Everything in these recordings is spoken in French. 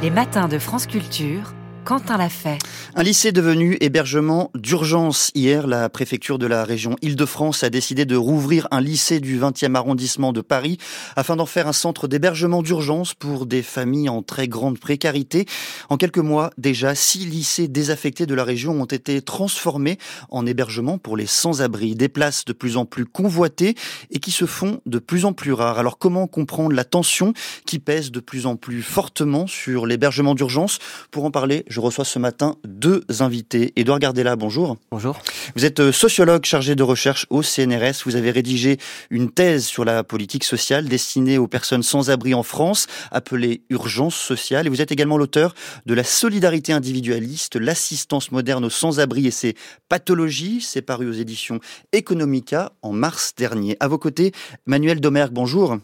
Les matins de France Culture Quentin l'a fait. Un lycée devenu hébergement d'urgence. Hier, la préfecture de la région Île-de-France a décidé de rouvrir un lycée du 20e arrondissement de Paris afin d'en faire un centre d'hébergement d'urgence pour des familles en très grande précarité. En quelques mois, déjà, six lycées désaffectés de la région ont été transformés en hébergement pour les sans-abri. Des places de plus en plus convoitées et qui se font de plus en plus rares. Alors comment comprendre la tension qui pèse de plus en plus fortement sur l'hébergement d'urgence? Pour en parler, reçois ce matin deux invités. Édouard Gardella, bonjour. Bonjour. Vous êtes euh, sociologue chargé de recherche au CNRS. Vous avez rédigé une thèse sur la politique sociale destinée aux personnes sans abri en France, appelée Urgence sociale. Et vous êtes également l'auteur de La solidarité individualiste, l'assistance moderne aux sans-abri et ses pathologies. C'est paru aux éditions Economica en mars dernier. À vos côtés, Manuel Domergue, bonjour.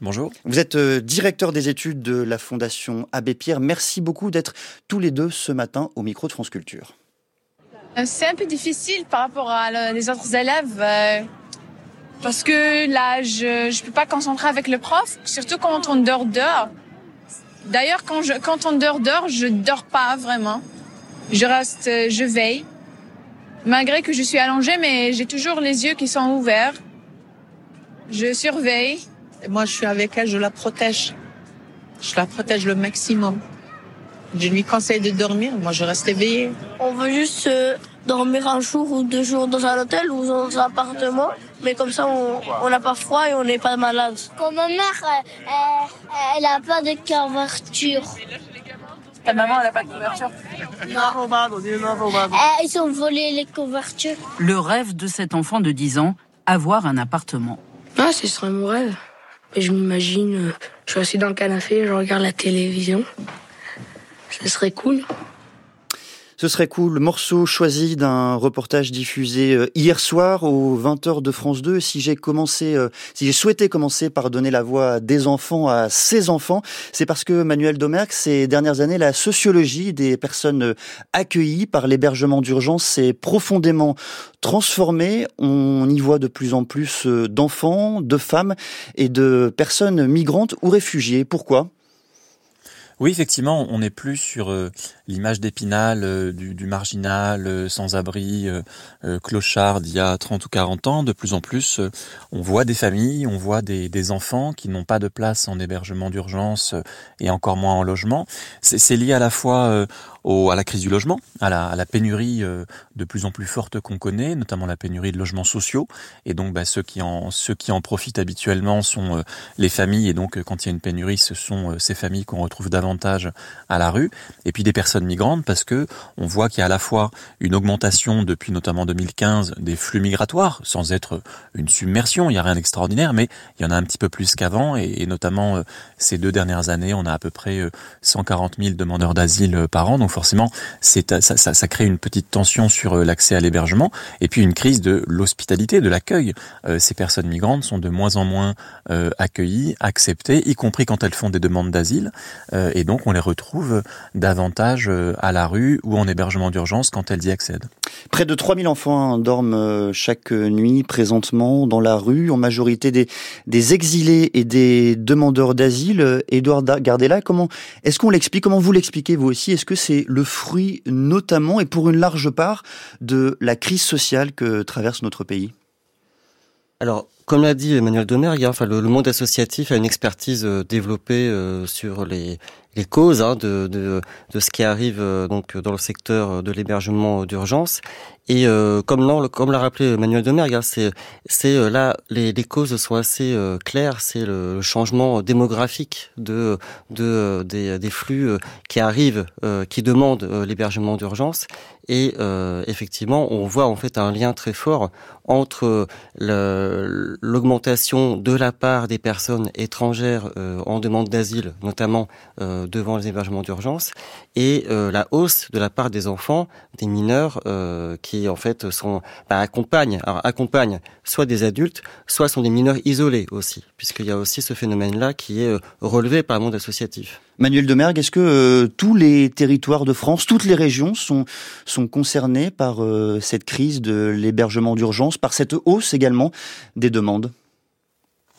Bonjour. Vous êtes euh, directeur des études de la Fondation Abbé Pierre. Merci beaucoup d'être tous les deux ce matin au micro de France Culture. Euh, c'est un peu difficile par rapport à les autres élèves euh, parce que là, je ne peux pas concentrer avec le prof, surtout quand on dort dehors. D'ailleurs, quand, je, quand on dort dehors, je dors pas vraiment. Je reste, je veille. Malgré que je suis allongée, mais j'ai toujours les yeux qui sont ouverts. Je surveille. Moi, je suis avec elle, je la protège. Je la protège le maximum. Je lui conseille de dormir, moi je reste éveillée. On veut juste euh, dormir un jour ou deux jours dans un hôtel ou dans un appartement, mais comme ça on n'a pas froid et on n'est pas malade. Quand ma mère, elle, n'a pas de couverture. Ta maman, elle n'a pas de couverture? Non. Ils ont volé les couvertures. Le rêve de cet enfant de 10 ans, avoir un appartement. Ah, ce serait mon rêve. Je m'imagine, euh, je suis assis dans le canapé, je regarde la télévision. Ce serait cool. Ce serait cool. Morceau choisi d'un reportage diffusé euh, hier soir aux 20h de France 2. Si j'ai commencé, euh, si j'ai souhaité commencer par donner la voix des enfants à ses enfants, c'est parce que Manuel Domergue, ces dernières années, la sociologie des personnes accueillies par l'hébergement d'urgence s'est profondément transformée. On y voit de plus en plus euh, d'enfants, de femmes et de personnes migrantes ou réfugiées. Pourquoi? Oui, effectivement, on n'est plus sur euh, l'image d'Épinal euh, du, marginal, euh, sans-abri, clochard d'il y a 30 ou 40 ans. De plus en plus, on voit des familles, on voit des, des enfants qui n'ont pas de place en hébergement d'urgence et encore moins en logement. C'est lié à la fois à la crise du logement, à la, pénurie euh, de plus en plus forte qu'on connaît, notamment la pénurie de logements sociaux. Et donc, bah, ceux qui en profitent habituellement sont euh, les familles. Et donc, euh, quand il y a une pénurie, ce sont ces familles qu'on retrouve davantage à la rue. Et puis des personnes migrantes, parce que on voit qu'il y a à la fois une augmentation depuis notamment 2015 des flux migratoires, sans être une submersion. Il n'y a rien d'extraordinaire, mais il y en a un petit peu plus qu'avant. Et, notamment ces deux dernières années, on a à peu près 140 000 demandeurs d'asile par an. Donc forcément, c'est ça, ça, crée une petite tension sur euh, l'accès à l'hébergement et puis une crise de l'hospitalité, de l'accueil. Euh, ces personnes migrantes sont de moins en moins euh, accueillies, acceptées, y compris quand elles font des demandes d'asile, et donc on les retrouve davantage à la rue ou en hébergement d'urgence quand elles y accèdent. Près de 3000 enfants dorment chaque nuit présentement dans la rue, en majorité des, exilés et des demandeurs d'asile. Edouard Gardella, comment est-ce qu'on l'explique Comment vous l'expliquez vous aussi? Est-ce que c'est le fruit notamment et pour une large part de la crise sociale que traverse notre pays? Alors, comme l'a dit Emmanuel hein, enfin, le, monde associatif a une expertise euh, développée euh, sur les, les causes hein, de, de, de, ce qui arrive euh, donc dans le secteur de l'hébergement d'urgence. Et comme comme l'a rappelé Emmanuel Domergue, hein, c'est c'est là les, les, causes sont assez claires. C'est le changement démographique de de des, des flux qui arrivent, qui demandent l'hébergement d'urgence. Et effectivement, on voit en fait un lien très fort entre l'augmentation de la part des personnes étrangères euh, en demande d'asile, notamment euh, devant les hébergements d'urgence, et euh, la hausse de la part des enfants, des mineurs, qui en fait sont bah, accompagnent, alors, accompagnent soit des adultes, soit sont des mineurs isolés aussi, puisqu'il y a aussi ce phénomène-là qui est relevé par le monde associatif. Manuel Demergue, est-ce que euh, tous les territoires de France, toutes les régions sont, sont concernés par euh, cette crise de l'hébergement d'urgence, par cette hausse également des demandes?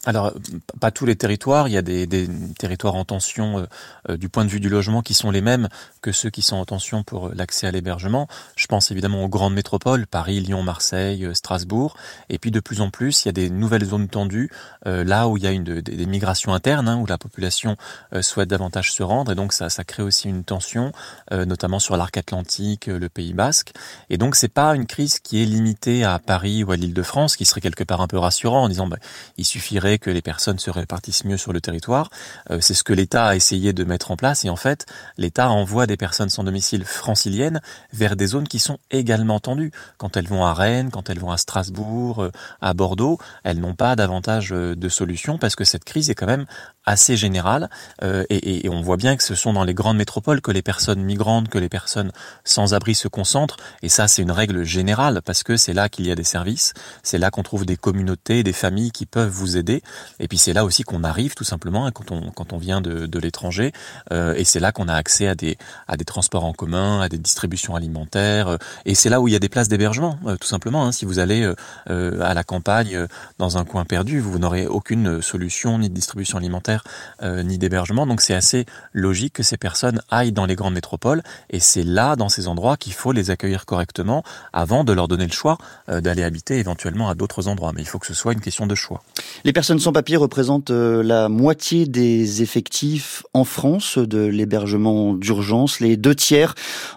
Alors, pas tous les territoires. Il y a des, des territoires en tension euh, euh, du point de vue du logement qui sont les mêmes que ceux qui sont en tension pour l'accès à l'hébergement. Je pense évidemment aux grandes métropoles, Paris, Lyon, Marseille, euh, Strasbourg. Et puis de plus en plus, il y a des nouvelles zones tendues, là où il y a une, des, migrations internes, hein, où la population souhaite davantage se rendre. Et donc ça, ça crée aussi une tension, notamment sur l'arc atlantique, le Pays basque. Et donc c'est pas une crise qui est limitée à Paris ou à l'Île-de-France, qui serait quelque part un peu rassurant en disant bah, il suffirait que les personnes se répartissent mieux sur le territoire. Euh, c'est ce que l'État a essayé de mettre en place et en fait, l'État envoie des personnes sans domicile franciliennes vers des zones qui sont également tendues. Quand elles vont à Rennes, quand elles vont à Strasbourg, euh, à Bordeaux, elles n'ont pas davantage euh, de solutions parce que cette crise est quand même assez générale et, et, on voit bien que ce sont dans les grandes métropoles que les personnes migrantes, que les personnes sans abri se concentrent et ça c'est une règle générale parce que c'est là qu'il y a des services, c'est là qu'on trouve des communautés, des familles qui peuvent vous aider et puis c'est là aussi qu'on arrive tout simplement hein, quand on quand on vient de, de l'étranger. Euh, et c'est là qu'on a accès à des à des transports en commun, à des distributions alimentaires. Euh, et c'est là où il y a des places d'hébergement, euh, tout simplement. Hein. Si vous allez à la campagne dans un coin perdu, vous n'aurez aucune solution ni de distribution alimentaire ni d'hébergement. Donc c'est assez logique que ces personnes aillent dans les grandes métropoles. Et c'est là, dans ces endroits, qu'il faut les accueillir correctement avant de leur donner le choix d'aller habiter éventuellement à d'autres endroits. Mais il faut que ce soit une question de choix. Les personnes sans papier représentent euh, la moitié des effectifs en France de l'hébergement d'urgence, les deux tiers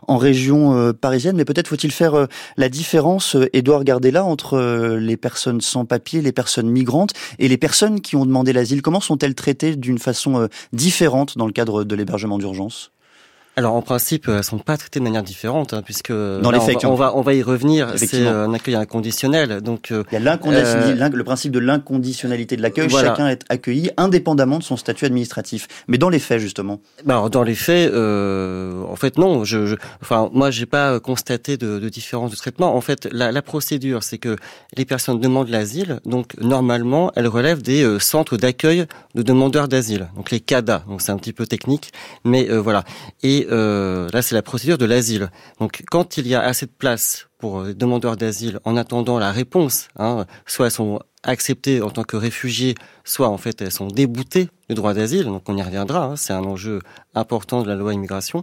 en région euh, parisienne. Mais peut-être faut-il faire euh, la différence, Édouard Gardella, entre les personnes sans papier, les personnes migrantes et les personnes qui ont demandé l'asile. Comment sont-elles traitées d'une façon différente dans le cadre de l'hébergement d'urgence? Alors en principe, elles sont pas traitées de manière différente, hein, puisque dans les faits, on, va, on va y revenir. C'est euh, un accueil inconditionnel. Donc euh, il y a euh, le principe de l'inconditionnalité de l'accueil. Chacun est accueilli indépendamment de son statut administratif. Mais dans les faits, justement. Bah, alors, dans les faits, en fait non. Je, je enfin moi, j'ai pas constaté de, de, différence de traitement. En fait, la, la procédure, c'est que les personnes demandent l'asile. Donc normalement, elles relèvent des centres d'accueil de demandeurs d'asile. Donc les CADA. Donc c'est un petit peu technique, mais voilà. Et euh, là, c'est la procédure de l'asile. Donc, quand il y a assez de place pour les demandeurs d'asile en attendant la réponse, hein, soit elles sont acceptées en tant que réfugiés, soit en fait elles sont déboutées du droit d'asile, donc on y reviendra, hein, c'est un enjeu important de la loi immigration.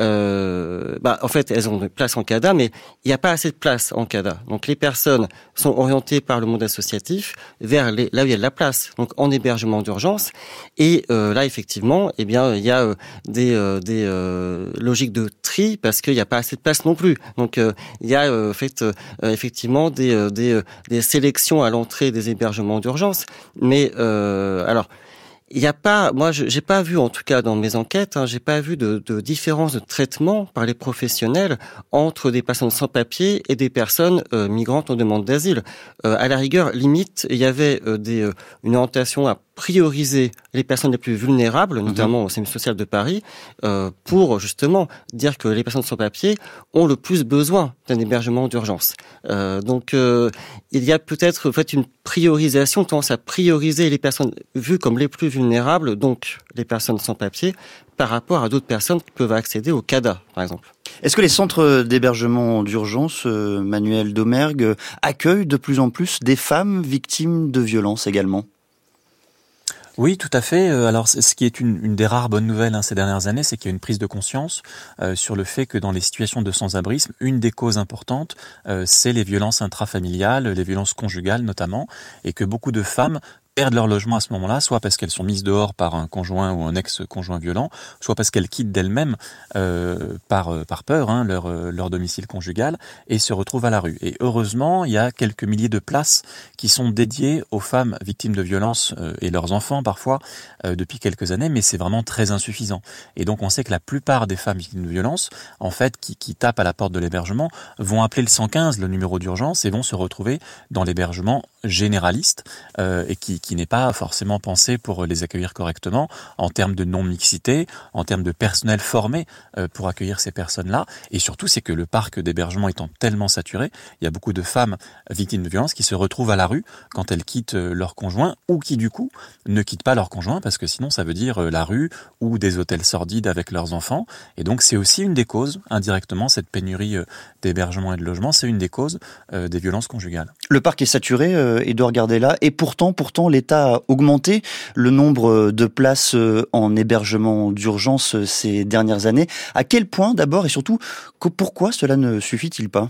Euh, bah, en fait, elles ont de place en CADA, mais il n'y a pas assez de place en CADA. Donc les personnes sont orientées par le monde associatif vers les, là où il y a de la place, donc en hébergement d'urgence. Et euh, là, effectivement, eh bien, il y a euh, des, euh, des euh, logiques de tri parce qu'il n'y a pas assez de place non plus. Donc il y a en fait effectivement des, des, des sélections à l'entrée des hébergements d'urgence, mais alors il n'y a pas, moi, j'ai pas vu, en tout cas dans mes enquêtes, hein, j'ai pas vu de, différence de traitement par les professionnels entre des personnes sans papier et des personnes euh, migrantes en demande d'asile. Euh, à la rigueur, limite, il y avait euh, des, une orientation à prioriser les personnes les plus vulnérables, mhm. notamment au service social de Paris, euh, pour justement dire que les personnes sans papier ont le plus besoin d'un hébergement d'urgence. Euh, donc, euh, il y a peut-être en fait une priorisation, tendance à prioriser les personnes vues comme les plus vulnérables, donc les personnes sans papier, par rapport à d'autres personnes qui peuvent accéder au CADA, par exemple. Est-ce que les centres d'hébergement d'urgence, Manuel Domergue, accueillent de plus en plus des femmes victimes de violences également? Oui, tout à fait. Euh, alors, ce qui est une, des rares bonnes nouvelles hein, ces dernières années, c'est qu'il y a une prise de conscience euh, sur le fait que dans les situations de sans-abrisme, une des causes importantes, euh, c'est les violences intrafamiliales, les violences conjugales notamment, et que beaucoup de femmes perdent leur logement à ce moment-là, soit parce qu'elles sont mises dehors par un conjoint ou un ex-conjoint violent, soit parce qu'elles quittent d'elles-mêmes euh, par, euh, par peur hein, leur, euh, leur domicile conjugal et se retrouvent à la rue. Et heureusement, il y a quelques milliers de places qui sont dédiées aux femmes victimes de violences et leurs enfants parfois depuis quelques années, mais c'est vraiment très insuffisant. Et donc on sait que la plupart des femmes victimes de violences, en fait, qui, qui tapent à la porte de l'hébergement, vont appeler le 115, le numéro d'urgence, et vont se retrouver dans l'hébergement généraliste et qui qui n'est pas forcément pensé pour les accueillir correctement en termes de non-mixité, en termes de personnel formé euh, pour accueillir ces personnes-là. Et surtout, c'est que le parc d'hébergement étant tellement saturé, il y a beaucoup de femmes victimes de violences qui se retrouvent à la rue quand elles quittent euh, leur conjoint ou qui du coup ne quittent pas leur conjoint parce que sinon ça veut dire euh, la rue ou des hôtels sordides avec leurs enfants. Et donc c'est aussi une des causes, indirectement, cette pénurie d'hébergement et de logement, c'est une des causes des violences conjugales. Le parc est saturé, Edouard Gardella. Et pourtant, pourtant, l'État a augmenté le nombre de places en hébergement d'urgence ces dernières années. À quel point, d'abord, et surtout, pourquoi cela ne suffit-il pas?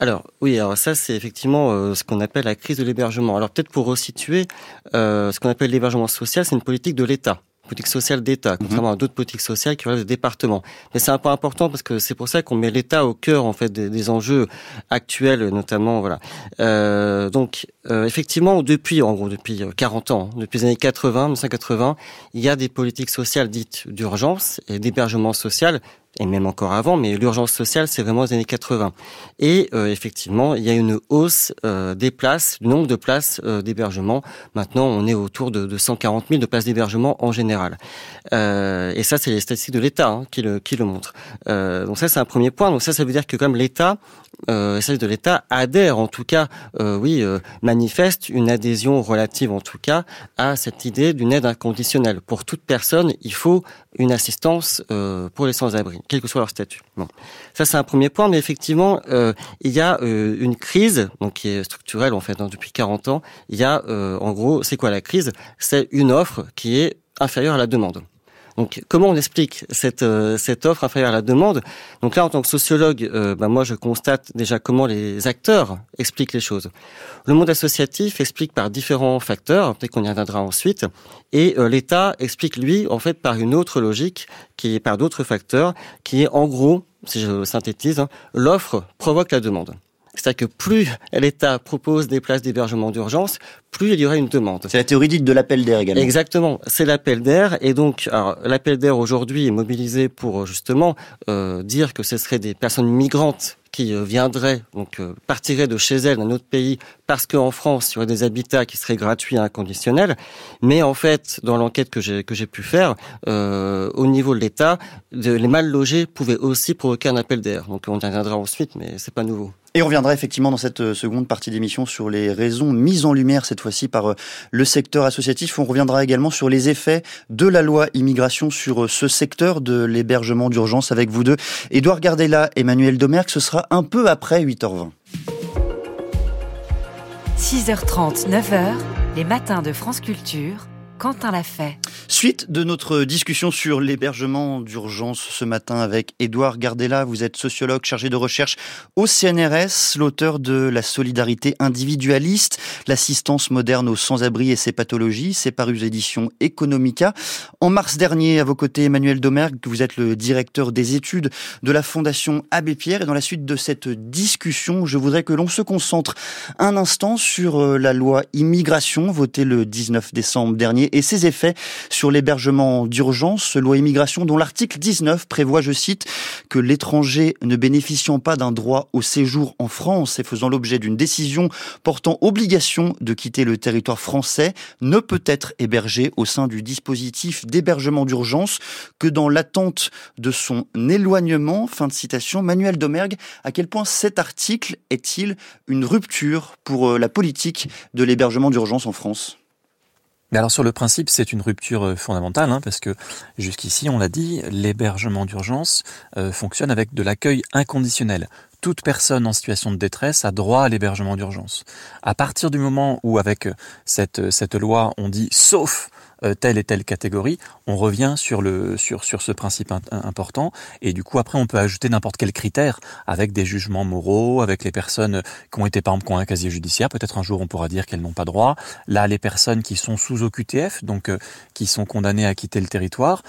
Alors oui, alors ça c'est effectivement ce qu'on appelle la crise de l'hébergement. Alors peut-être pour resituer, ce qu'on appelle l'hébergement social, c'est une politique de l'État politique sociale d'État, mhm. contrairement à d'autres politiques sociales qui relèvent des départements. Mais c'est un point important parce que c'est pour ça qu'on met l'État au cœur en fait des, enjeux actuels, notamment voilà. Euh, donc euh, effectivement, depuis en gros depuis 40 euh, ans, depuis les années 80, 1980, il y a des politiques sociales dites d'urgence et d'hébergement social et même encore avant, mais l'urgence sociale, c'est vraiment les années 80. Et euh, effectivement, il y a une hausse euh, des places, du nombre de places euh, d'hébergement. Maintenant, on est autour de, de 140 000 de places d'hébergement en général. et ça, c'est les statistiques de l'État hein, qui, le, qui le montrent. donc ça, c'est un premier point. Donc ça, ça veut dire que comme l'État, euh, de l'État adhère, en tout cas, oui, manifeste une adhésion relative, en tout cas, à cette idée d'une aide inconditionnelle. Pour toute personne, il faut une assistance pour les sans-abri quel que soit leur statut. Bon. Ça, c'est un premier point, mais effectivement, euh, il y a euh, une crise, donc qui est structurelle en fait hein, depuis 40 ans. Il y a, euh, en gros, c'est quoi la crise? C'est une offre qui est inférieure à la demande. Donc, comment on explique cette, euh, cette offre à la demande? Donc là, en tant que sociologue, euh, bah, moi, je constate déjà comment les acteurs expliquent les choses. Le monde associatif explique par différents facteurs, peut-être qu'on y reviendra ensuite, et euh, l'État explique, lui, en fait, par une autre logique, qui est par d'autres facteurs, qui est, en gros, si je synthétise, hein, l'offre provoque la demande. C'est-à-dire que plus l'État propose des places d'hébergement d'urgence, plus il y aura une demande. C'est la théorie dite de l'appel d'air également. Exactement, c'est l'appel d'air. Et donc, l'appel d'air aujourd'hui est mobilisé pour justement euh, dire que ce seraient des personnes migrantes qui euh, viendraient, donc euh, partiraient de chez elles d'un autre pays parce qu'en France, il y aurait des habitats qui seraient gratuits et inconditionnels. Mais en fait, dans l'enquête que j'ai que j'ai pu faire, euh, au niveau de l'État, les mal logés pouvaient aussi provoquer un appel d'air. Donc on y reviendra ensuite, mais c'est pas nouveau. Et on reviendra effectivement dans cette euh, seconde partie d'émission sur les raisons mises en lumière cette fois-ci par euh, le secteur associatif. On reviendra également sur les effets de la loi immigration sur euh, ce secteur de l'hébergement d'urgence avec vous deux. Édouard Gardella, Emmanuel Domergue, ce sera un peu après 8h20. 6h30, 9h, les matins de France Culture. Quentin l'a fait. Suite de notre discussion sur l'hébergement d'urgence ce matin avec Édouard Gardella. Vous êtes sociologue chargé de recherche au CNRS, l'auteur de La solidarité individualiste, l'assistance moderne aux sans-abri et ses pathologies. C'est paru aux éditions Economica. En mars dernier, à vos côtés, Emmanuel Domergue, vous êtes le directeur des études de la Fondation Abbé Pierre. Et dans la suite de cette discussion, je voudrais que l'on se concentre un instant sur euh, la loi immigration votée le 19 décembre dernier et ses effets sur l'hébergement d'urgence, loi immigration dont l'article 19 prévoit, je cite, que l'étranger ne bénéficiant pas d'un droit au séjour en France et faisant l'objet d'une décision portant obligation de quitter le territoire français ne peut être hébergé au sein du dispositif d'hébergement d'urgence que dans l'attente de son éloignement. Fin de citation. Manuel Domergue, à quel point cet article est-il une rupture pour euh, la politique de l'hébergement d'urgence en France? Alors sur le principe, c'est une rupture euh, fondamentale, hein, parce que jusqu'ici, on l'a dit, l'hébergement d'urgence euh, fonctionne avec de l'accueil inconditionnel. Toute personne en situation de détresse a droit à l'hébergement d'urgence. À partir du moment où, avec cette, cette loi, on dit sauf euh, telle et telle catégorie, on revient sur le sur sur ce principe important et du coup après on peut ajouter n'importe quel critère avec des jugements moraux, avec les personnes qui ont été par exemple qui ont un casier judiciaire, peut-être un jour on pourra dire qu'elles n'ont pas droit. Là les personnes qui sont sous OQTF, donc euh, qui sont condamnées à quitter le territoire,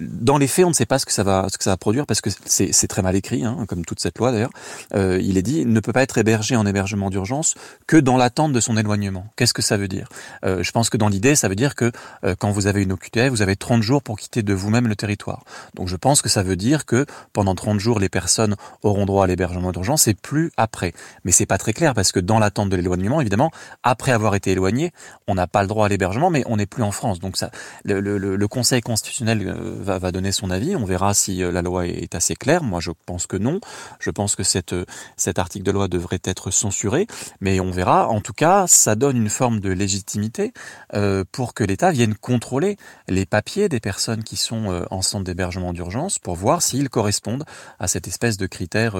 dans les faits on ne sait pas ce que ça va ce que ça va produire parce que c'est très mal écrit, hein, comme toute cette loi d'ailleurs. Euh, il est dit ne peut pas être hébergé en hébergement d'urgence que dans l'attente de son éloignement. Qu'est-ce que ça veut dire? Je pense que dans l'idée ça veut dire que euh, quand vous avez une OQTF, vous avez 30 jours pour quitter de vous-même le territoire. Donc je pense que ça veut dire que pendant 30 jours, les personnes auront droit à l'hébergement d'urgence et plus après. Mais c'est pas très clair parce que dans l'attente de l'éloignement, évidemment, après avoir été éloigné, on n'a pas le droit à l'hébergement, mais on n'est plus en France. Donc ça, le, Conseil constitutionnel euh, va, donner son avis. On verra si euh, la loi est assez claire. Moi, je pense que non. Je pense que cet article de loi devrait être censuré, mais on verra. En tout cas, ça donne une forme de légitimité euh, pour que l'État vienne contrôler les papiers des personnes qui sont euh, en centre d'hébergement d'urgence pour voir s'ils correspondent à cette espèce de critères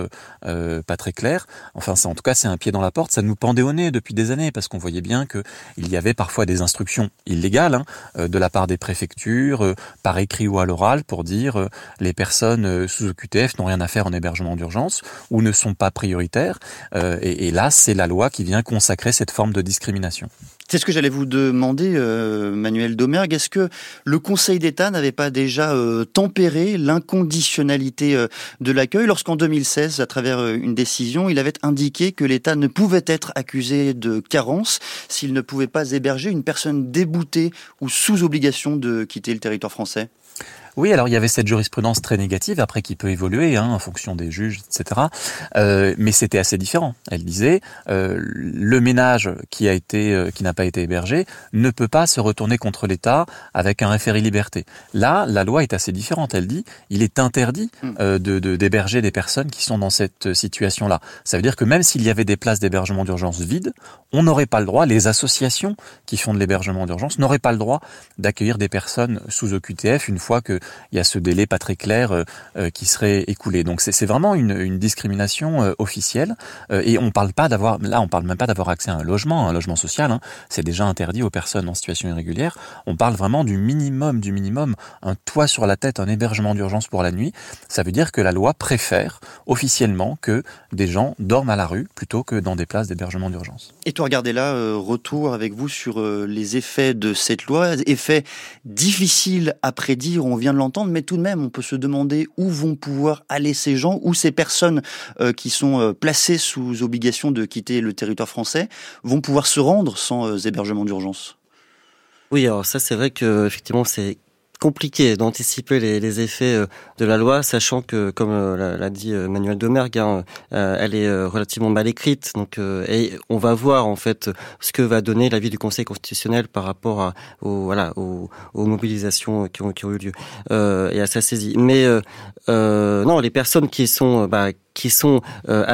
pas très clairs. Enfin, ça, en tout cas, c'est un pied dans la porte. Ça nous pendait au nez depuis des années parce qu'on voyait bien que il y avait parfois des instructions illégales hein, de la part des préfectures, par écrit ou à l'oral, pour dire les personnes sous OQTF n'ont rien à faire en hébergement d'urgence ou ne sont pas prioritaires. et là, c'est la loi qui vient consacrer cette forme de discrimination. C'est ce que j'allais vous demander, euh, Manuel Domergue. Est-ce que le Conseil d'État n'avait pas déjà euh, tempéré l'inconditionnalité euh, de l'accueil lorsqu'en 2016, à travers une décision, il avait indiqué que l'État ne pouvait être accusé de carence s'il ne pouvait pas héberger une personne déboutée ou sous obligation de quitter le territoire français? Oui, alors il y avait cette jurisprudence très négative, après qui peut évoluer hein, en fonction des juges, etc. Euh, mais c'était assez différent. Elle disait euh, le ménage qui a été, euh, qui n'a pas été hébergé, ne peut pas se retourner contre l'État avec un référé liberté. Là, la loi est assez différente. Elle dit il est interdit euh, de d'héberger des personnes qui sont dans cette situation-là. Ça veut dire que même s'il y avait des places d'hébergement d'urgence vides, on n'aurait pas le droit. Les associations qui font de l'hébergement d'urgence n'auraient pas le droit d'accueillir des personnes sous OQTF une fois que il y a ce délai pas très clair euh, euh, qui serait écoulé. Donc c'est vraiment une, discrimination euh, officielle et on parle pas d'avoir là on parle même pas d'avoir accès à un logement, un logement social. Hein. c'est déjà interdit aux personnes en situation irrégulière. On parle vraiment du minimum du minimum, un toit sur la tête, un hébergement d'urgence pour la nuit. Ça veut dire que la loi préfère officiellement que des gens dorment à la rue plutôt que dans des places d'hébergement d'urgence. Et toi, regardez là, retour avec vous sur les effets de cette loi, effets difficiles à prédire. On vient l'entendre, mais tout de même, on peut se demander où vont pouvoir aller ces gens, où ces personnes euh, qui sont euh, placées sous obligation de quitter le territoire français vont pouvoir se rendre sans euh, hébergement d'urgence. Oui, alors ça c'est vrai que effectivement c'est compliqué d'anticiper les, effets euh, de la loi, sachant que, comme euh, l'a dit euh, Manuel Domergue, hein, elle est relativement mal écrite. Donc, et on va voir en fait ce que va donner l'avis du Conseil constitutionnel par rapport à, aux, voilà, aux, mobilisations qui ont, qui ont, eu lieu et à sa saisie. Mais non, les personnes qui sont bah, qui sont euh,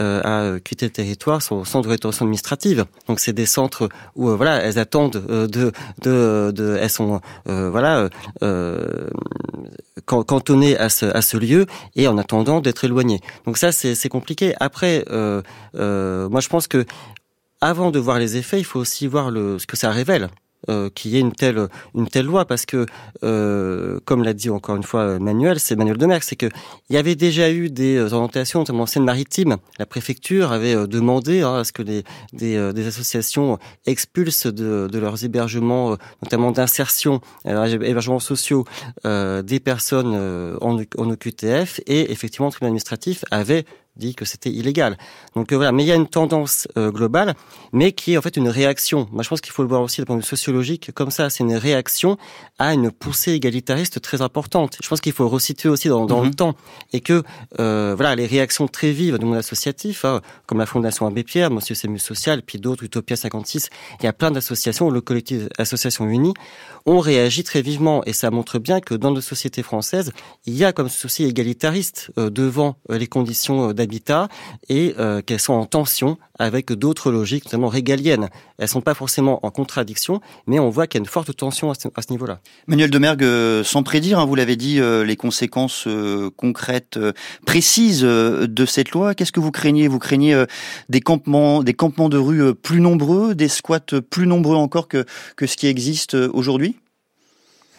euh, à quitter le territoire sont centres de rétention administrative. Donc c'est des centres où euh, voilà, elles attendent de, de, de, elles sont voilà cantonnées à ce, à ce lieu et en attendant d'être éloignées. Donc ça c'est compliqué. Après, moi je pense que avant de voir les effets, il faut aussi voir le, ce que ça révèle euh, qu'il y ait une telle une telle loi parce que euh, comme l'a dit encore une fois Manuel, c'est Manuel Demerck, c'est que il y avait déjà eu des orientations, notamment en Seine-Maritime. La préfecture avait euh, demandé hein, à ce que des, des, des associations expulsent de, de, leurs hébergements, notamment d'insertion, hébergements sociaux, des personnes en, en OQTF et effectivement le tribunal administratif avait dit que c'était illégal. Donc euh, voilà, mais il y a une tendance euh, globale, mais qui est en fait une réaction. Moi, je pense qu'il faut le voir aussi d'un point de vue sociologique, comme ça, c'est une réaction à une poussée égalitariste très importante. Je pense qu'il faut resituer aussi dans, dans le mhm. temps, et que euh, voilà, les réactions très vives du monde associatif, hein, comme la Fondation Abbé Pierre, Monsieur Sémus Social, puis d'autres, Utopia 56, il y a plein d'associations, le collectif Association Unie, ont réagi très vivement, et ça montre bien que dans nos sociétés françaises, il y a comme souci égalitariste devant les conditions d'habitat et euh, qu'elles sont en tension avec d'autres logiques, notamment régaliennes. Elles sont pas forcément en contradiction, mais on voit qu'il y a une forte tension à ce, niveau-là. Manuel Demergue, euh, sans prédire, hein, vous l'avez dit, euh, les conséquences concrètes, précises de cette loi, qu'est-ce que vous craignez? Vous craignez des campements, des campements de rue plus nombreux, des squats plus nombreux encore que ce qui existe aujourd'hui?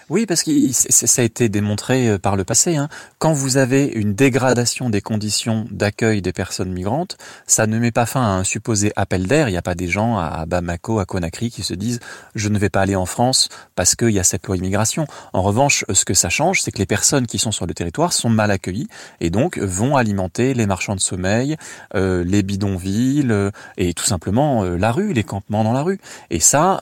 Oui, parce que ça a été démontré euh, par le passé. Hein. Quand vous avez une dégradation des conditions d'accueil des personnes migrantes, ça ne met pas fin à un supposé appel d'air. Il n'y a pas des gens à Bamako, à Conakry qui se disent je ne vais pas aller en France parce qu'il y a cette loi immigration. En revanche, ce que ça change, c'est que les personnes qui sont sur le territoire sont mal accueillies et donc vont alimenter les marchands de sommeil, euh, les bidonvilles euh, et tout simplement la rue, les campements dans la rue. Et ça,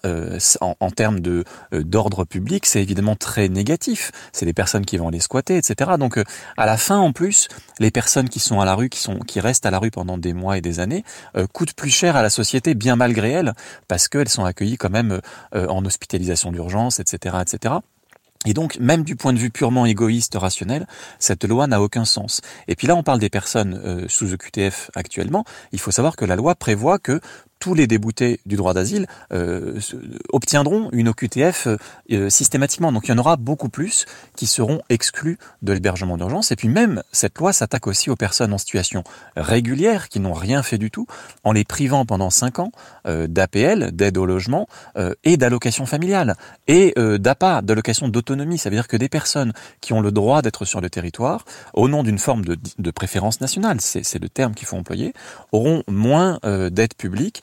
en, en termes de d'ordre public, c'est évidemment très négatif. C'est des personnes qui vont les squatter, etc. Donc euh, à la fin, en plus, les personnes qui sont à la rue, qui sont qui restent à la rue pendant des mois et des années, euh, coûtent plus cher à la société, bien malgré elles, parce qu'elles sont accueillies quand même euh, en hospitalisation d'urgence, etc., etc. Et donc, même du point de vue purement égoïste, rationnel, cette loi n'a aucun sens. Et puis là, on parle des personnes sous EQTF actuellement. Il faut savoir que la loi prévoit que tous les déboutés du droit d'asile euh, obtiendront une OQTF euh, euh, systématiquement. Donc il y en aura beaucoup plus qui seront exclus de l'hébergement d'urgence. Et puis même, cette loi s'attaque aussi aux personnes en situation régulière qui n'ont rien fait du tout, en les privant pendant 5 ans d'APL, d'aide au logement, et d'allocation familiale, et d'APA, d'allocation d'autonomie. Ça veut dire que des personnes qui ont le droit d'être sur le territoire, au nom d'une forme de, de préférence nationale, c'est le terme qu'il faut employer, auront moins d'aide publique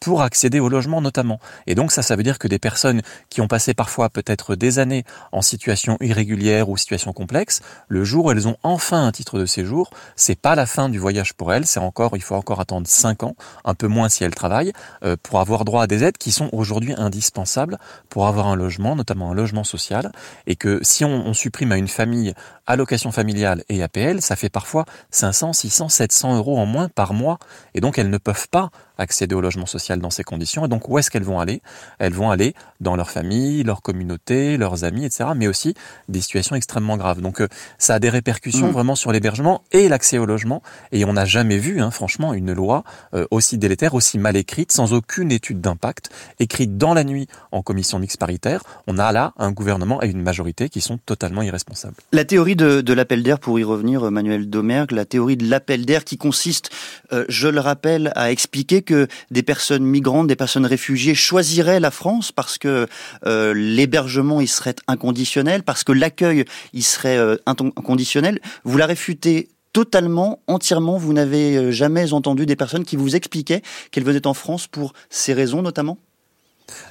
pour accéder au logement notamment. Et donc ça, ça veut dire que des personnes qui ont passé parfois peut-être des années en situation irrégulière ou situation complexe, le jour où elles ont enfin un titre de séjour, c'est pas la fin du voyage pour elles, c'est encore, il faut encore attendre 5 ans, un peu moins si elles travaillent, euh, pour avoir droit à des aides qui sont aujourd'hui indispensables pour avoir un logement, notamment un logement social, et que si on, on supprime à une famille allocation familiale et APL, ça fait parfois 500, 600, 700 euros en moins par mois, et donc elles ne peuvent pas accéder au logement social dans ces conditions. Et donc où est-ce qu'elles vont aller? Elles vont aller dans leur famille, leur communauté, leurs amis, etc. Mais aussi des situations extrêmement graves. Donc euh, ça a des répercussions mm. vraiment sur l'hébergement et l'accès au logement. Et on n'a jamais vu, hein, franchement, une loi euh, aussi délétère, aussi mal écrite, sans aucune étude d'impact, écrite dans la nuit en commission mixte paritaire. On a là un gouvernement et une majorité qui sont totalement irresponsables. La théorie de, de l'appel d'air, pour y revenir, Manuel Domergue, la théorie de l'appel d'air qui consiste, euh, je le rappelle, à expliquer que des personnes migrantes, des personnes réfugiées choisiraient la France parce que euh, l'hébergement il serait inconditionnel, parce que l'accueil il serait euh, inconditionnel. Vous la réfutez totalement, entièrement. Vous n'avez euh, jamais entendu des personnes qui vous expliquaient qu'elles venaient en France pour ces raisons notamment?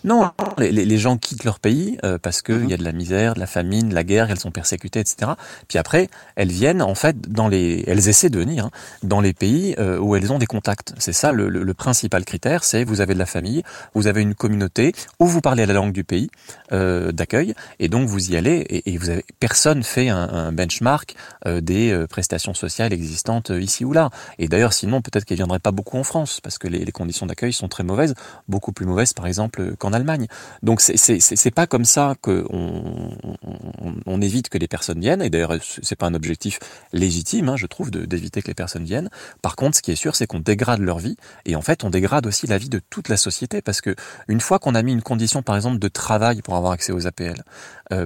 Non, les, les, gens quittent leur pays euh, parce qu'il mhm. y a de la misère, de la famine, de la guerre, elles sont persécutées, etc. Puis après, elles viennent en fait dans les, elles essaient de venir hein, dans les pays euh, où elles ont des contacts. C'est ça le, le, principal critère, c'est vous avez de la famille, vous avez une communauté où vous parlez la langue du pays euh, d'accueil, et donc vous y allez et, et vous avez personne fait un, un benchmark des prestations sociales existantes ici ou là. Et d'ailleurs, sinon peut-être qu'elles viendraient pas beaucoup en France parce que les, les conditions d'accueil sont très mauvaises, beaucoup plus mauvaises par exemple qu'en Allemagne. Donc c'est pas comme ça qu'on on, on, évite que les personnes viennent. Et d'ailleurs, c'est pas un objectif légitime, hein, je trouve, d'éviter que les personnes viennent. Par contre, ce qui est sûr, c'est qu'on dégrade leur vie. Et en fait, on dégrade aussi la vie de toute la société parce que une fois qu'on a mis une condition, par exemple, de travail pour avoir accès aux APL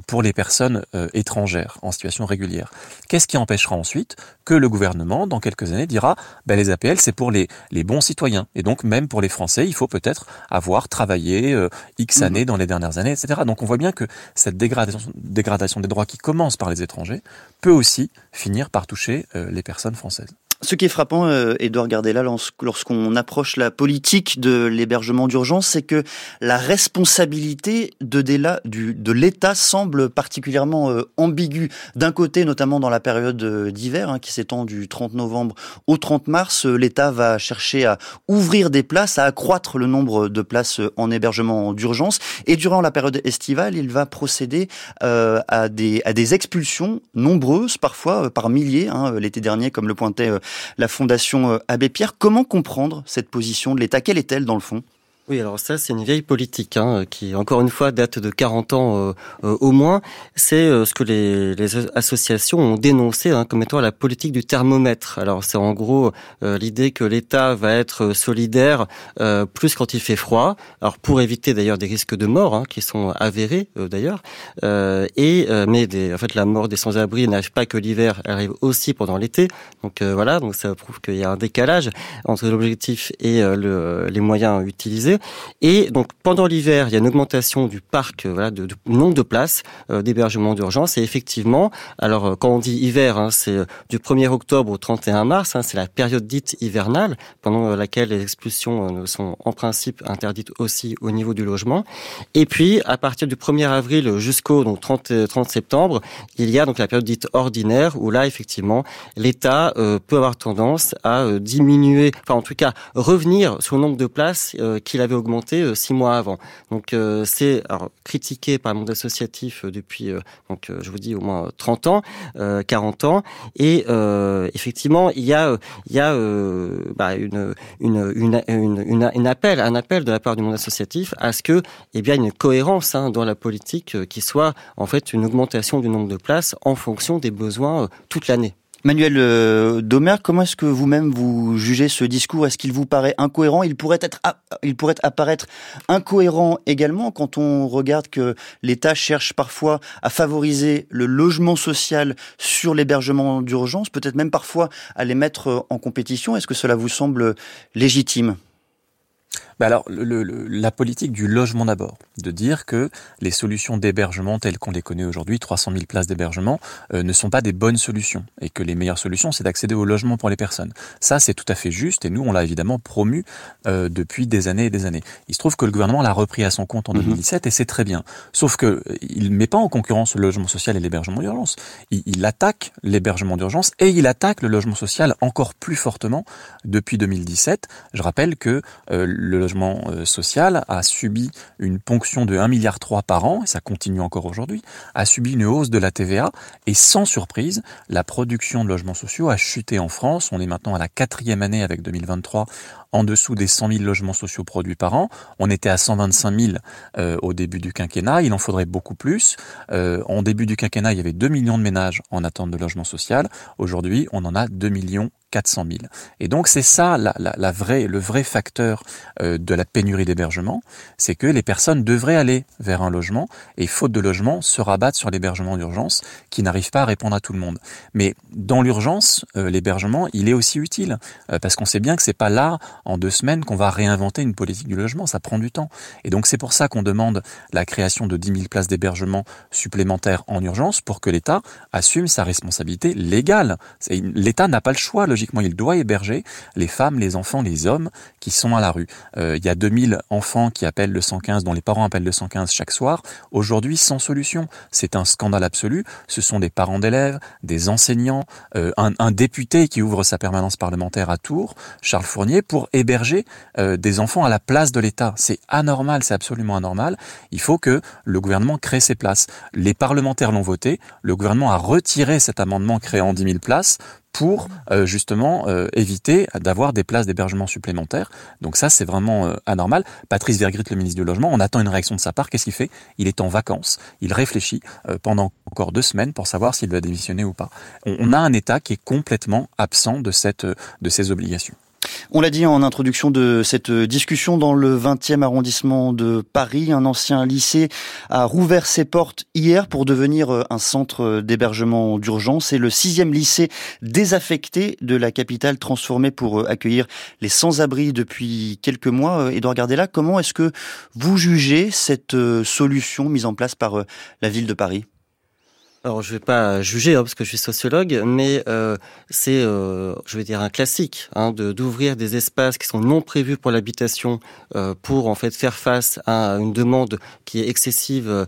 pour les personnes euh, étrangères en situation régulière, qu'est-ce qui empêchera ensuite que le gouvernement, dans quelques années, dira ben, les APL, c'est pour les, les bons citoyens. Et donc, même pour les Français, il faut peut-être avoir travaillé euh, X mhm. années dans les dernières années, etc. Donc on voit bien que cette dégradation, dégradation des droits qui commence par les étrangers peut aussi finir par toucher euh, les personnes françaises. Ce qui est frappant, euh, Edouard Gardella, lorsqu'on approche la politique de l'hébergement d'urgence, c'est que la responsabilité de, de l'État semble particulièrement euh, ambiguë. D'un côté, notamment dans la période euh, d'hiver, hein, qui s'étend du 30 novembre au 30 mars, euh, l'État va chercher à ouvrir des places, à accroître le nombre de places en hébergement d'urgence. Et durant la période estivale, il va procéder à, des, à des expulsions nombreuses, parfois par milliers. Hein, L'été dernier, comme le pointait la Fondation euh, Abbé Pierre. Comment comprendre cette position de l'État? Quelle est-elle dans le fond? Oui, alors ça, c'est une vieille politique hein, qui, encore une fois, date de 40 ans euh, euh, au moins. C'est euh, ce que les, les, associations ont dénoncé hein, comme étant la politique du thermomètre. Alors, c'est en gros l'idée que l'État va être solidaire plus quand il fait froid. Alors, pour éviter d'ailleurs des risques de mort hein, qui sont avérés d'ailleurs. et mais des, en fait, la mort des sans-abri n'arrive pas que l'hiver, elle arrive aussi pendant l'été. Donc voilà, donc ça prouve qu'il y a un décalage entre l'objectif et le, les moyens utilisés. Et donc pendant l'hiver, il y a une augmentation du parc, euh, de, nombre de places euh, d'hébergement d'urgence. Et effectivement, alors euh, quand on dit hiver, hein, c'est du 1er octobre au 31 mars, hein, c'est la période dite hivernale, pendant laquelle les expulsions sont en principe interdites aussi au niveau du logement. Et puis à partir du 1er avril jusqu'au donc 30, 30 septembre, il y a donc la période dite ordinaire, où là effectivement l'État peut avoir tendance à diminuer, enfin en tout cas revenir sur le nombre de places qu'il avait augmenté euh, six mois avant. Donc euh, c'est critiqué par le monde associatif euh, depuis, donc je vous dis au moins 30 ans, 40 ans, et effectivement il y a il y a bah, une, une, une, une, appel, un appel de la part du monde associatif à ce que eh bien une cohérence hein, dans la politique qui soit en fait une augmentation du nombre de places en fonction des besoins toute l'année. Manuel euh, Domer, comment est-ce que vous-même vous jugez ce discours? Est-ce qu'il vous paraît incohérent? Il pourrait être, il pourrait apparaître incohérent également quand on regarde que l'État cherche parfois à favoriser le logement social sur l'hébergement d'urgence, peut-être même parfois à les mettre en compétition. Est-ce que cela vous semble légitime? Bah alors, le, la politique du logement d'abord, de dire que les solutions d'hébergement telles qu'on les connaît aujourd'hui, 300 000 places d'hébergement, euh, ne sont pas des bonnes solutions et que les meilleures solutions, c'est d'accéder au logement pour les personnes. Ça, c'est tout à fait juste et nous, on l'a évidemment promu euh, depuis des années et des années. Il se trouve que le gouvernement l'a repris à son compte en 2017 mhm. et c'est très bien. Sauf que euh, il met pas en concurrence le logement social et l'hébergement d'urgence. Il, il attaque l'hébergement d'urgence et il attaque le logement social encore plus fortement depuis 2017. Je rappelle que le euh, social a subi une ponction de 1,3 milliard par an, et ça continue encore aujourd'hui, a subi une hausse de la TVA, et sans surprise, la production de logements sociaux a chuté en France. On est maintenant à la quatrième année avec 2023 en dessous des 100 000 logements sociaux produits par an. On était à 125 000 euh, au début du quinquennat, il en faudrait beaucoup plus. Euh, en début du quinquennat, il y avait 2 millions de ménages en attente de logement social. Aujourd'hui, on en a 2 millions 400 000. Et donc c'est ça la, la, vraie, le vrai facteur euh, de la pénurie d'hébergement, c'est que les personnes devraient aller vers un logement et faute de logement se rabattent sur l'hébergement d'urgence qui n'arrive pas à répondre à tout le monde. Mais dans l'urgence, euh, l'hébergement il est aussi utile parce qu'on sait bien que c'est pas là en deux semaines qu'on va réinventer une politique du logement, ça prend du temps. Et donc c'est pour ça qu'on demande la création de 10 000 places d'hébergement supplémentaires en urgence pour que l'État assume sa responsabilité légale. L'État n'a pas le choix logiquement, il doit héberger les femmes, les enfants, les hommes qui sont à la rue. Euh, il y a 2000 enfants qui appellent le 115, dont les parents appellent le 115 chaque soir. Aujourd'hui, sans solution. C'est un scandale absolu. Ce sont des parents d'élèves, des enseignants, euh, un, député qui ouvre sa permanence parlementaire à Tours, Charles Fournier, pour héberger euh, des enfants à la place de l'État. C'est anormal, c'est absolument anormal. Il faut que le gouvernement crée ces places. Les parlementaires l'ont voté. Le gouvernement a retiré cet amendement créant 10 000 places pour euh, justement euh, éviter d'avoir des places d'hébergement supplémentaires. Donc ça, c'est vraiment anormal. Patrice Vergrit, le ministre du Logement, on attend une réaction de sa part. Qu'est-ce qu'il fait? Il est en vacances. Il réfléchit pendant encore deux semaines pour savoir s'il va démissionner ou pas. On, on, a un État qui est complètement absent de, cette, de obligations. On l'a dit en introduction de cette discussion dans le 20e arrondissement de Paris, un ancien lycée a rouvert ses portes hier pour devenir euh, un centre d'hébergement d'urgence. C'est le sixième lycée désaffecté de la capitale transformé pour euh, accueillir les sans-abri depuis quelques mois. Edouard euh, Gardella, comment est-ce que vous jugez cette solution mise en place par la ville de Paris? Alors je vais pas juger hein, parce que je suis sociologue, mais euh, c'est, euh, je vais dire, un classique hein, de d'ouvrir des espaces qui sont non prévus pour l'habitation euh, pour en fait faire face à une demande qui est excessive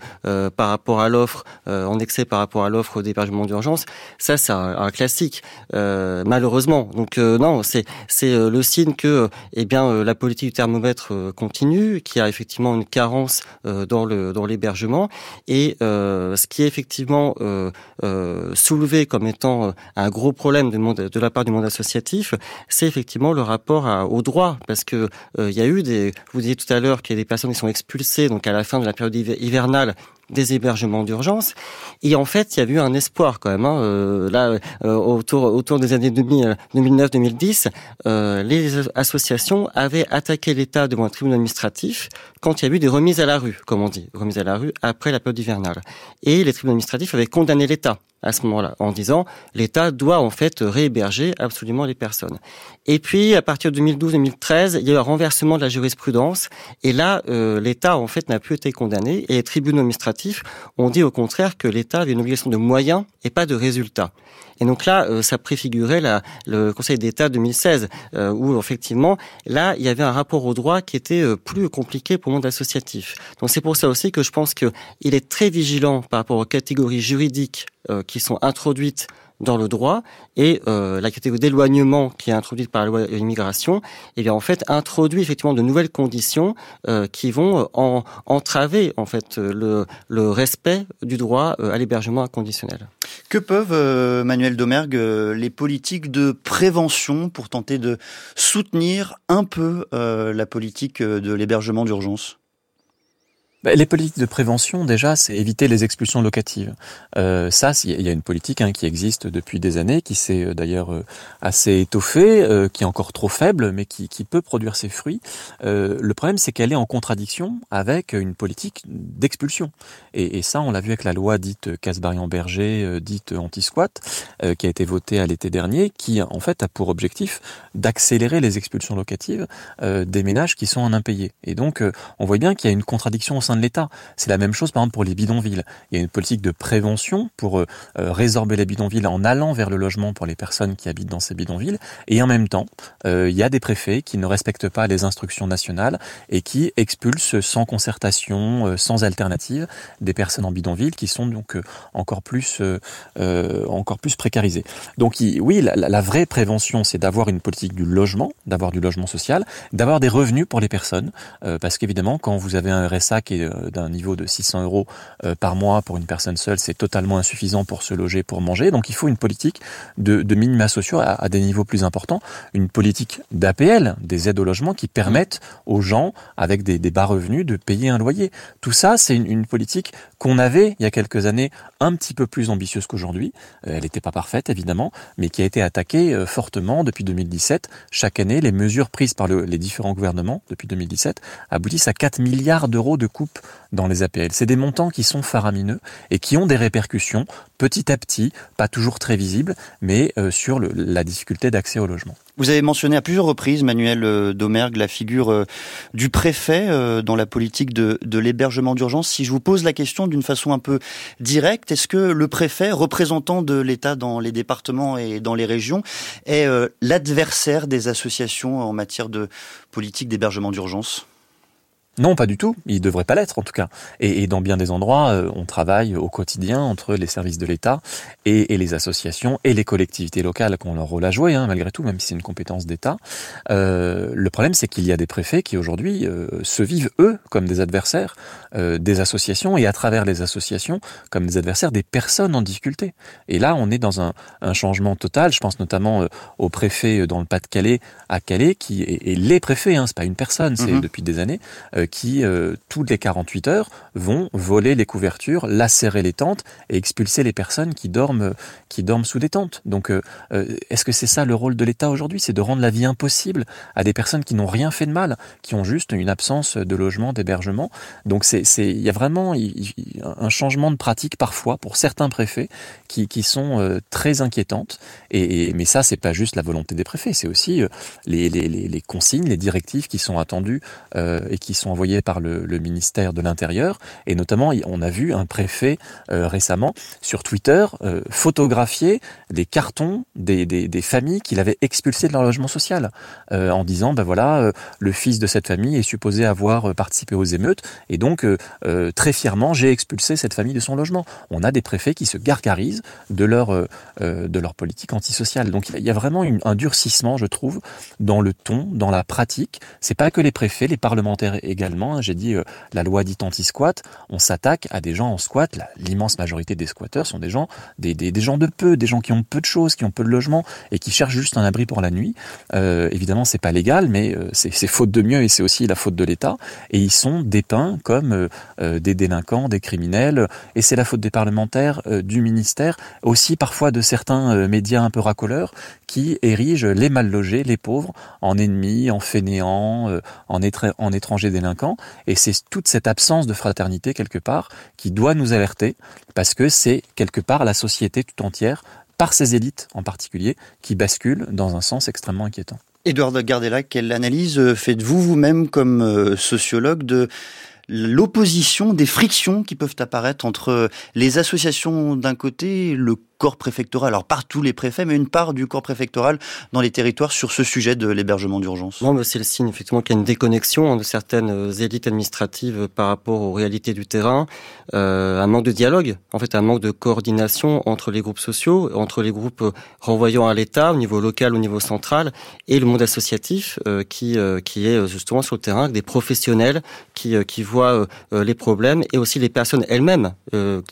par rapport à l'offre, en excès par rapport à l'offre d'hébergement d'urgence. Ça, c'est un, un, classique, malheureusement. Donc non, c'est c'est le signe que eh bien la politique du thermomètre continue, qu'il y a effectivement une carence dans le dans l'hébergement et ce qui est effectivement euh, euh, soulevé comme étant euh, un gros problème de, la part du monde associatif, c'est effectivement le rapport au droit, parce que il y a eu des, vous disiez tout à l'heure qu'il y a des personnes qui sont expulsées, donc à la fin de la période hivernale, des hébergements d'urgence. Et en fait, il y a eu un espoir quand même. Hein. Euh, là, euh, autour, autour des années 2009-2010, euh, les associations avaient attaqué l'État devant un tribunal administratif quand il y a eu des remises à la rue, comme on dit, remises à la rue après la période hivernale. Et les tribunaux administratifs avaient condamné l'État à ce moment-là, en disant l'État doit en fait réhéberger absolument les personnes. Et puis à partir de 2012-2013, il y a eu un renversement de la jurisprudence, et là euh, l'État en fait n'a plus été condamné, et les tribunaux administratifs ont dit au contraire que l'État avait une obligation de moyens et pas de résultats. Et donc là, euh, ça préfigurait la, le Conseil d'État 2016, euh, où effectivement, là, il y avait un rapport au droit qui était euh, plus compliqué pour le monde associatif. Donc c'est pour ça aussi que je pense qu'il est très vigilant par rapport aux catégories juridiques qui sont introduites dans le droit et euh, la catégorie d'éloignement qui est introduite par la loi immigration, eh bien en fait introduit effectivement de nouvelles conditions euh, qui vont en, entraver en fait le, le respect du droit euh, à l'hébergement inconditionnel. Que peuvent, Manuel Domergue, les politiques de prévention pour tenter de soutenir un peu la politique de l'hébergement d'urgence? Les politiques de prévention, déjà, c'est éviter les expulsions locatives. Euh, ça, il y a une politique hein, qui existe depuis des années, qui s'est euh, d'ailleurs euh, assez étoffée, euh, qui est encore trop faible, mais qui, qui peut produire ses fruits. le problème, c'est qu'elle est en contradiction avec une politique d'expulsion. Et, et, ça, on l'a vu avec la loi dite Casbarian-Berger, dite anti-squat, qui a été votée à l'été dernier, qui en fait a pour objectif d'accélérer les expulsions locatives des ménages qui sont en impayés. Et donc, on voit bien qu'il y a une contradiction au sein de l'État. C'est la même chose par exemple pour les bidonvilles. Il y a une politique de prévention pour euh, euh, résorber les bidonvilles en allant vers le logement pour les personnes qui habitent dans ces bidonvilles. Et en même temps, euh, il y a des préfets qui ne respectent pas les instructions nationales et qui expulsent sans concertation, sans alternative, des personnes en bidonville qui sont donc encore plus encore plus précarisées. Donc oui, la, la vraie prévention, c'est d'avoir une politique du logement, d'avoir du logement social, d'avoir des revenus pour les personnes, parce qu'évidemment, quand vous avez un RSA qui est euh, d'un niveau de 600 euros euh, par mois pour une personne seule, c'est totalement insuffisant pour se loger, pour manger. Donc il faut une politique de, de minima sociaux à, des niveaux plus importants, une politique d'APL, des aides au logement qui permettent aux gens avec des, bas revenus de payer un loyer. Tout ça, c'est une, politique qu'on avait il y a quelques années un petit peu plus ambitieuse qu'aujourd'hui. Euh, elle n'était pas parfaite évidemment, mais qui a été attaquée fortement depuis 2017. Chaque année, les mesures prises par le, les différents gouvernements depuis 2017 aboutissent à 4 milliards d'euros de dans les APL. C'est des montants qui sont faramineux et qui ont des répercussions petit à petit, pas toujours très visibles, mais euh, sur la difficulté d'accès au logement. Vous avez mentionné à plusieurs reprises, Manuel euh, Domergue, la figure euh, du préfet dans la politique de, de l'hébergement d'urgence. Si je vous pose la question d'une façon un peu directe, est-ce que le préfet, représentant de l'État dans les départements et dans les régions, est l'adversaire des associations en matière de politique d'hébergement d'urgence? Non, pas du tout. Il devrait pas l'être, en tout cas. Et, dans bien des endroits, euh, on travaille au quotidien entre les services de l'État et, les associations et les collectivités locales qui ont leur rôle à jouer, hein, malgré tout, même si c'est une compétence d'État. Euh, le problème, c'est qu'il y a des préfets qui aujourd'hui euh, se vivent eux comme des adversaires des associations et à travers les associations comme des adversaires des personnes en difficulté. Et là, on est dans un, changement total. Je pense notamment aux préfets dans le Pas-de-Calais, à Calais, qui et, les préfets, hein, c'est pas une personne, c'est mm-hmm. depuis des années qui, euh, toutes les 48 heures, vont voler les couvertures, lacérer les tentes et expulser les personnes qui dorment, qui dorment sous des tentes. Donc, euh, euh, est-ce que c'est ça le rôle de l'État aujourd'hui? C'est de rendre la vie impossible à des personnes qui n'ont rien fait de mal, qui ont juste une absence de logement, d'hébergement? Donc, il y a vraiment un changement de pratique parfois pour certains préfets qui, qui sont très inquiétantes. Et, mais ça, c'est pas juste la volonté des préfets, c'est aussi les, les, consignes, les directives qui sont attendues et qui sont envoyé par le, ministère de l'Intérieur. Et notamment, on a vu un préfet euh, récemment sur Twitter euh, photographier des cartons des, des, familles qu'il avait expulsées de leur logement social, euh, en disant, ben voilà, le fils de cette famille est supposé avoir participé aux émeutes, et donc très fièrement, j'ai expulsé cette famille de son logement. On a des préfets qui se gargarisent de leur, de leur politique antisociale. Donc il y a vraiment un durcissement, je trouve, dans le ton, dans la pratique. C'est pas que les préfets, les parlementaires Hein, j'ai dit euh, la loi dite anti-squat, on s'attaque à des gens en squat. L'immense majorité des squatteurs sont des gens, des, gens de peu, des gens qui ont peu de choses, qui ont peu de logement et qui cherchent juste un abri pour la nuit. Euh, évidemment, c'est pas légal, mais euh, c'est faute de mieux et c'est aussi la faute de l'État. Et ils sont dépeints comme euh, des délinquants, des criminels. Et c'est la faute des parlementaires, du ministère, aussi parfois de certains médias un peu racoleurs qui érigent les mal logés, les pauvres, en ennemis, en fainéants, en étrangers délinquants et c'est toute cette absence de fraternité quelque part qui doit nous alerter, parce que c'est quelque part la société tout entière, par ses élites en particulier, qui bascule dans un sens extrêmement inquiétant. Edouard Gardella, quelle analyse faites-vous vous-même comme euh, sociologue de l'opposition, des frictions qui peuvent apparaître entre les associations d'un côté, le corps préfectoral, alors partout les préfets, mais une part du corps préfectoral dans les territoires sur ce sujet de l'hébergement d'urgence. Non, mais c'est le signe effectivement qu'il y a une déconnexion de certaines euh, élites administratives par rapport aux réalités du terrain, euh, un manque de dialogue, en fait un manque de coordination entre les groupes sociaux, entre les groupes euh, renvoyant à l'État au niveau local, au niveau central, et le monde associatif euh, qui qui est justement sur le terrain, des professionnels qui qui voient les problèmes et aussi les personnes elles-mêmes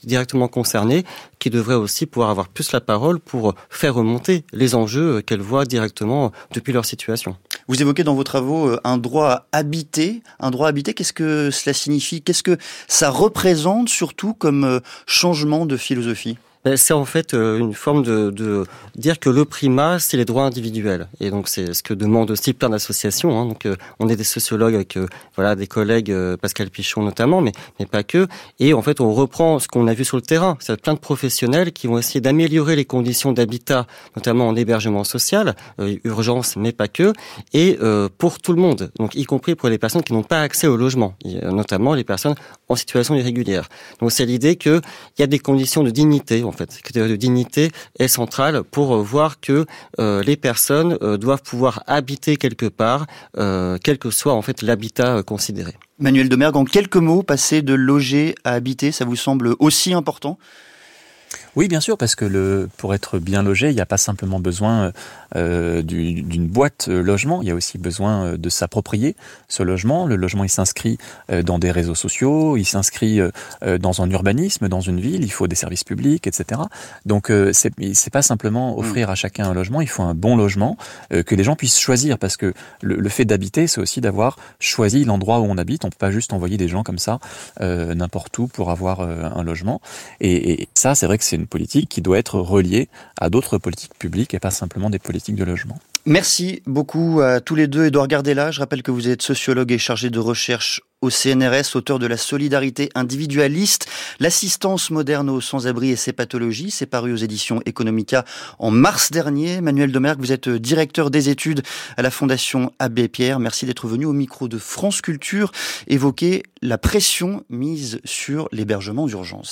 directement concernées qui devraient aussi pouvoir avoir plus la parole pour faire remonter les enjeux qu'elles voient directement depuis leur situation. Vous évoquez dans vos travaux un droit à habiter. Un droit à habiter, qu'est-ce que cela signifie? Qu'est-ce que ça représente surtout comme changement de philosophie? C'est en fait euh, une forme de, de, dire que le primat, c'est les droits individuels. Et donc c'est ce que demandent aussi plein d'associations. Hein. Donc euh, on est des sociologues avec euh, voilà des collègues, Pascal Pichon notamment, mais mais pas que. Et en fait on reprend ce qu'on a vu sur le terrain. C'est plein de professionnels qui vont essayer d'améliorer les conditions d'habitat, notamment en hébergement social, urgence, mais pas que, et pour tout le monde. Donc y compris pour les personnes qui n'ont pas accès au logement, notamment les personnes en situation irrégulière. Donc c'est l'idée qu'il y a des conditions de dignité en fait. Critère de dignité est central pour euh, voir que euh, les personnes euh, doivent pouvoir habiter quelque part, quel que soit en fait l'habitat considéré. Manuel Demergue, en quelques mots, passer de loger à habiter, ça vous semble aussi important? Oui, bien sûr, parce que le, pour être bien logé, il n'y a pas simplement besoin euh, d'une boîte euh, logement, il y a aussi besoin euh, de s'approprier ce logement. Le logement, il s'inscrit dans des réseaux sociaux, il s'inscrit dans un urbanisme, dans une ville, il faut des services publics, etc. Donc, c'est pas simplement mm. offrir à chacun un logement, il faut un bon logement que les gens puissent choisir, parce que le, fait d'habiter, c'est aussi d'avoir choisi l'endroit où on habite. On peut pas juste envoyer des gens comme ça n'importe où pour avoir un logement. Et, et ça, c'est vrai c'est une politique qui doit être reliée à d'autres politiques publiques et pas simplement des politiques de logement. Merci beaucoup à tous les deux. Edouard Gardella, je rappelle que vous êtes sociologue et chargé de recherche au CNRS, auteur de la solidarité individualiste, l'assistance moderne aux sans-abri et ses pathologies. C'est paru aux éditions Economica en mars dernier. Manuel Domergue, vous êtes directeur des études à la Fondation Abbé Pierre. Merci d'être venu au micro de France Culture évoquer la pression mise sur l'hébergement d'urgence.